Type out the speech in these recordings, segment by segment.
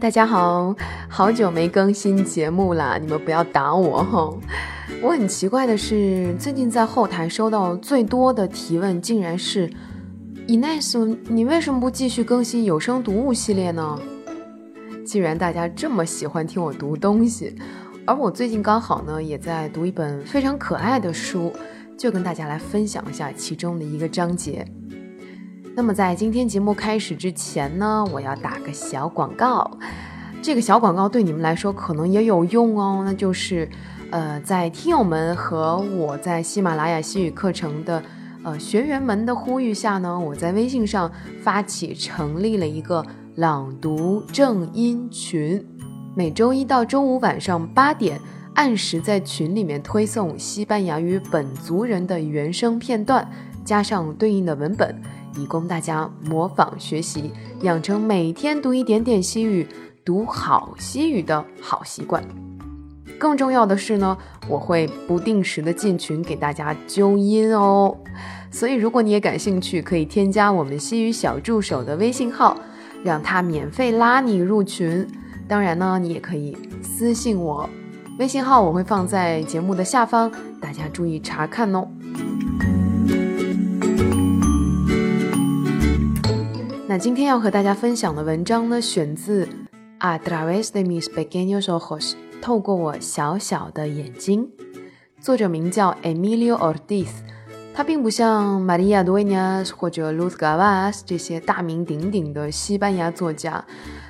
大家好，好久没更新节目啦，你们不要打我哈。我很奇怪的是，最近在后台收到最多的提问，竟然是 Ines，你为什么不继续更新有声读物系列呢？既然大家这么喜欢听我读东西，而我最近刚好呢也在读一本非常可爱的书，就跟大家来分享一下其中的一个章节。那么在今天节目开始之前呢，我要打个小广告。这个小广告对你们来说可能也有用哦，那就是，呃，在听友们和我在喜马拉雅西语课程的呃学员们的呼吁下呢，我在微信上发起成立了一个朗读正音群，每周一到周五晚上八点按时在群里面推送西班牙语本族人的原声片段，加上对应的文本。以供大家模仿学习，养成每天读一点点西语、读好西语的好习惯。更重要的是呢，我会不定时的进群给大家纠音哦。所以，如果你也感兴趣，可以添加我们西语小助手的微信号，让他免费拉你入群。当然呢，你也可以私信我，微信号我会放在节目的下方，大家注意查看哦。那今天要和大家分享的文章呢，选自《A través de mis pequeños ojos》，透过我小小的眼睛。作者名叫 Emilio Ortiz，他并不像 Maria Dueñas 或者 Luz Gavas 这些大名鼎鼎的西班牙作家。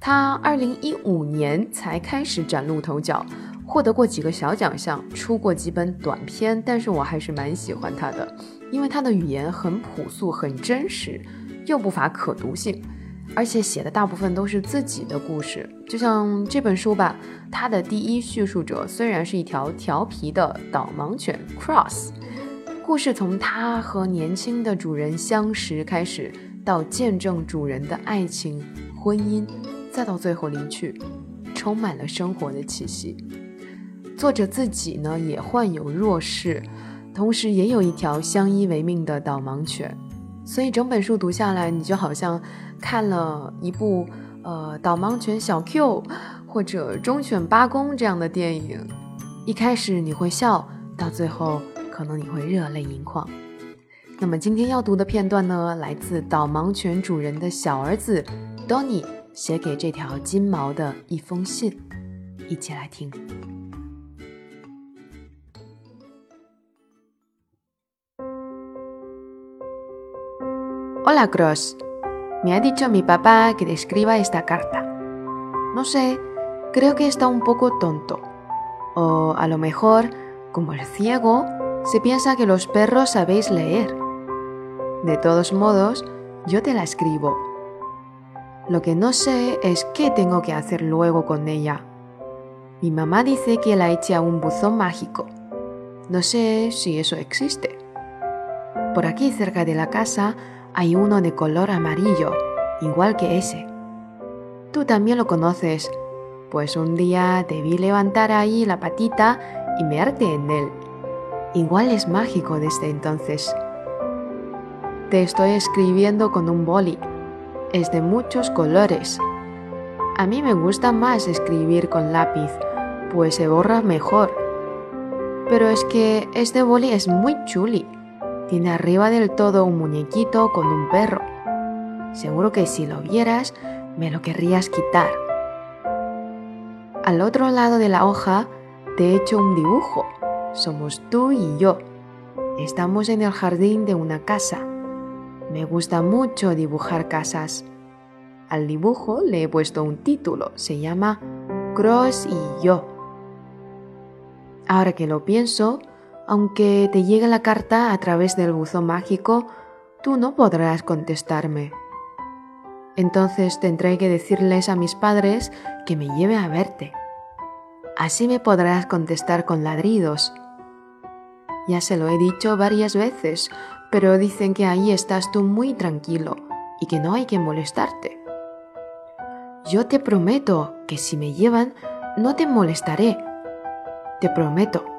他2015年才开始崭露头角，获得过几个小奖项，出过几本短篇。但是我还是蛮喜欢他的，因为他的语言很朴素，很真实。又不乏可读性，而且写的大部分都是自己的故事。就像这本书吧，它的第一叙述者虽然是一条调皮的导盲犬 Cross，故事从它和年轻的主人相识开始，到见证主人的爱情、婚姻，再到最后离去，充满了生活的气息。作者自己呢也患有弱视，同时也有一条相依为命的导盲犬。所以整本书读下来，你就好像看了一部呃导盲犬小 Q 或者忠犬八公这样的电影。一开始你会笑，到最后可能你会热泪盈眶。那么今天要读的片段呢，来自导盲犬主人的小儿子 Donny 写给这条金毛的一封信，一起来听。Hola Cross, me ha dicho mi papá que te escriba esta carta. No sé, creo que está un poco tonto. O a lo mejor, como el ciego, se piensa que los perros sabéis leer. De todos modos, yo te la escribo. Lo que no sé es qué tengo que hacer luego con ella. Mi mamá dice que la eche a un buzón mágico. No sé si eso existe. Por aquí cerca de la casa hay uno de color amarillo, igual que ese. Tú también lo conoces, pues un día debí levantar ahí la patita y mearte en él. Igual es mágico desde entonces. Te estoy escribiendo con un boli. Es de muchos colores. A mí me gusta más escribir con lápiz, pues se borra mejor. Pero es que este boli es muy chuli. Tiene arriba del todo un muñequito con un perro. Seguro que si lo vieras, me lo querrías quitar. Al otro lado de la hoja te he hecho un dibujo. Somos tú y yo. Estamos en el jardín de una casa. Me gusta mucho dibujar casas. Al dibujo le he puesto un título. Se llama Cross y yo. Ahora que lo pienso, aunque te llegue la carta a través del buzón mágico, tú no podrás contestarme. Entonces tendré que decirles a mis padres que me lleve a verte. Así me podrás contestar con ladridos. Ya se lo he dicho varias veces, pero dicen que ahí estás tú muy tranquilo y que no hay que molestarte. Yo te prometo que si me llevan, no te molestaré. Te prometo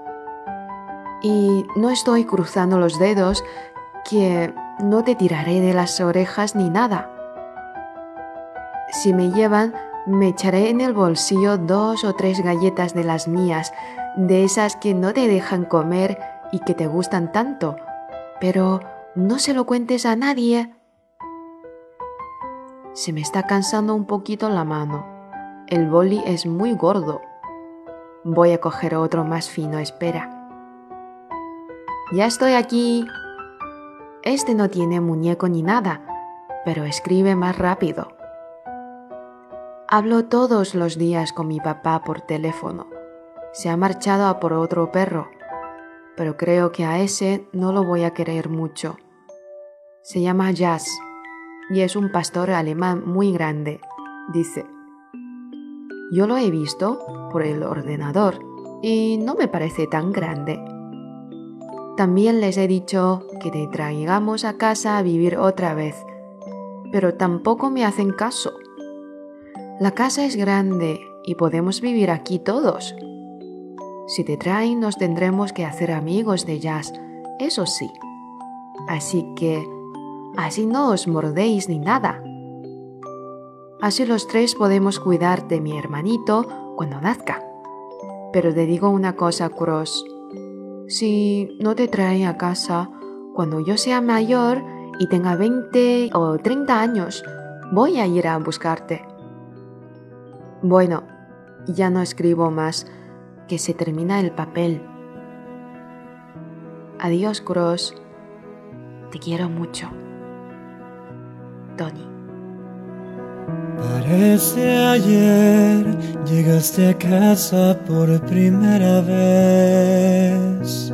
y no estoy cruzando los dedos que no te tiraré de las orejas ni nada. Si me llevan, Me echaré en el bolsillo dos o tres galletas de las mías, de esas que no te dejan comer y que te gustan tanto, pero no se lo cuentes a nadie. Se me está cansando un poquito la mano. El boli es muy gordo. Voy a coger otro más fino, espera. Ya estoy aquí. Este no tiene muñeco ni nada, pero escribe más rápido. Hablo todos los días con mi papá por teléfono. Se ha marchado a por otro perro, pero creo que a ese no lo voy a querer mucho. Se llama Jazz y es un pastor alemán muy grande, dice. Yo lo he visto por el ordenador y no me parece tan grande. También les he dicho que te traigamos a casa a vivir otra vez, pero tampoco me hacen caso. La casa es grande y podemos vivir aquí todos. Si te traen nos tendremos que hacer amigos de jazz, eso sí. Así que, así no os mordéis ni nada. Así los tres podemos cuidar de mi hermanito cuando nazca. Pero te digo una cosa, Cross. Si no te traen a casa, cuando yo sea mayor y tenga 20 o 30 años, voy a ir a buscarte. Bueno, ya no escribo más, que se termina el papel. Adiós, Cross. Te quiero mucho. Tony. Parece ayer llegaste a casa por primera vez.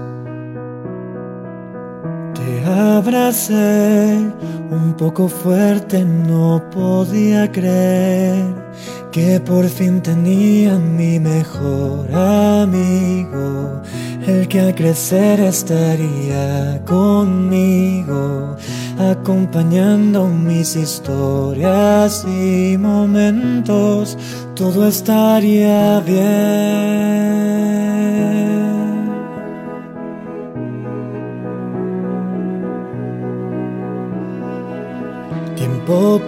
Abracé un poco fuerte, no podía creer que por fin tenía mi mejor amigo, el que al crecer estaría conmigo, acompañando mis historias y momentos, todo estaría bien.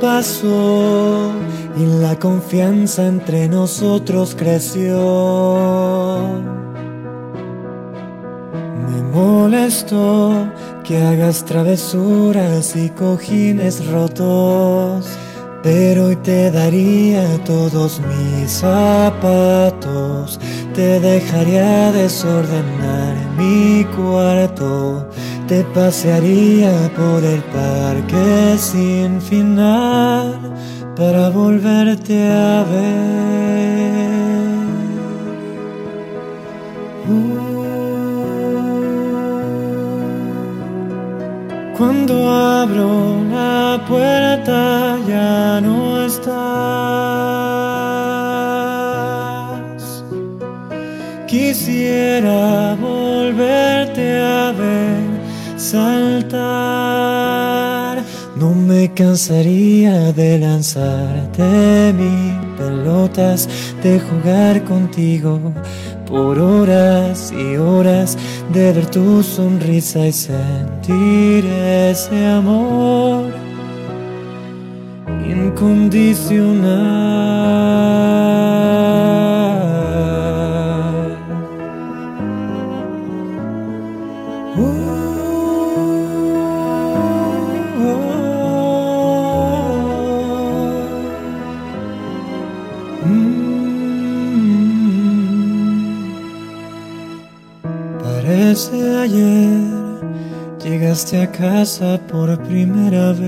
Pasó y la confianza entre nosotros creció. Me molestó que hagas travesuras y cojines rotos, pero hoy te daría todos mis zapatos, te dejaría desordenar mi cuarto te pasearía por el parque sin final para volverte a ver. Uh, cuando abro la puerta ya no estás. Quisiera volverte a ver No me cansaría de lanzarte mis pelotas, de jugar contigo por horas y horas, de ver tu sonrisa y sentir ese amor incondicional. Casa por primera vez.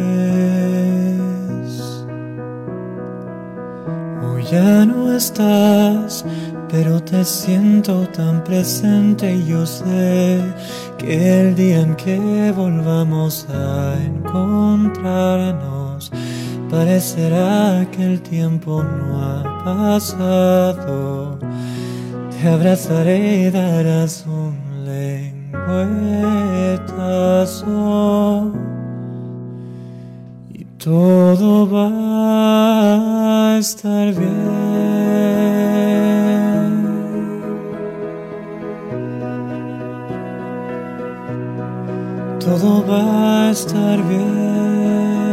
Hoy ya no estás, pero te siento tan presente y yo sé que el día en que volvamos a encontrarnos, parecerá que el tiempo no ha pasado. Te abrazaré y darás un y todo va a estar bien. Todo va a estar bien.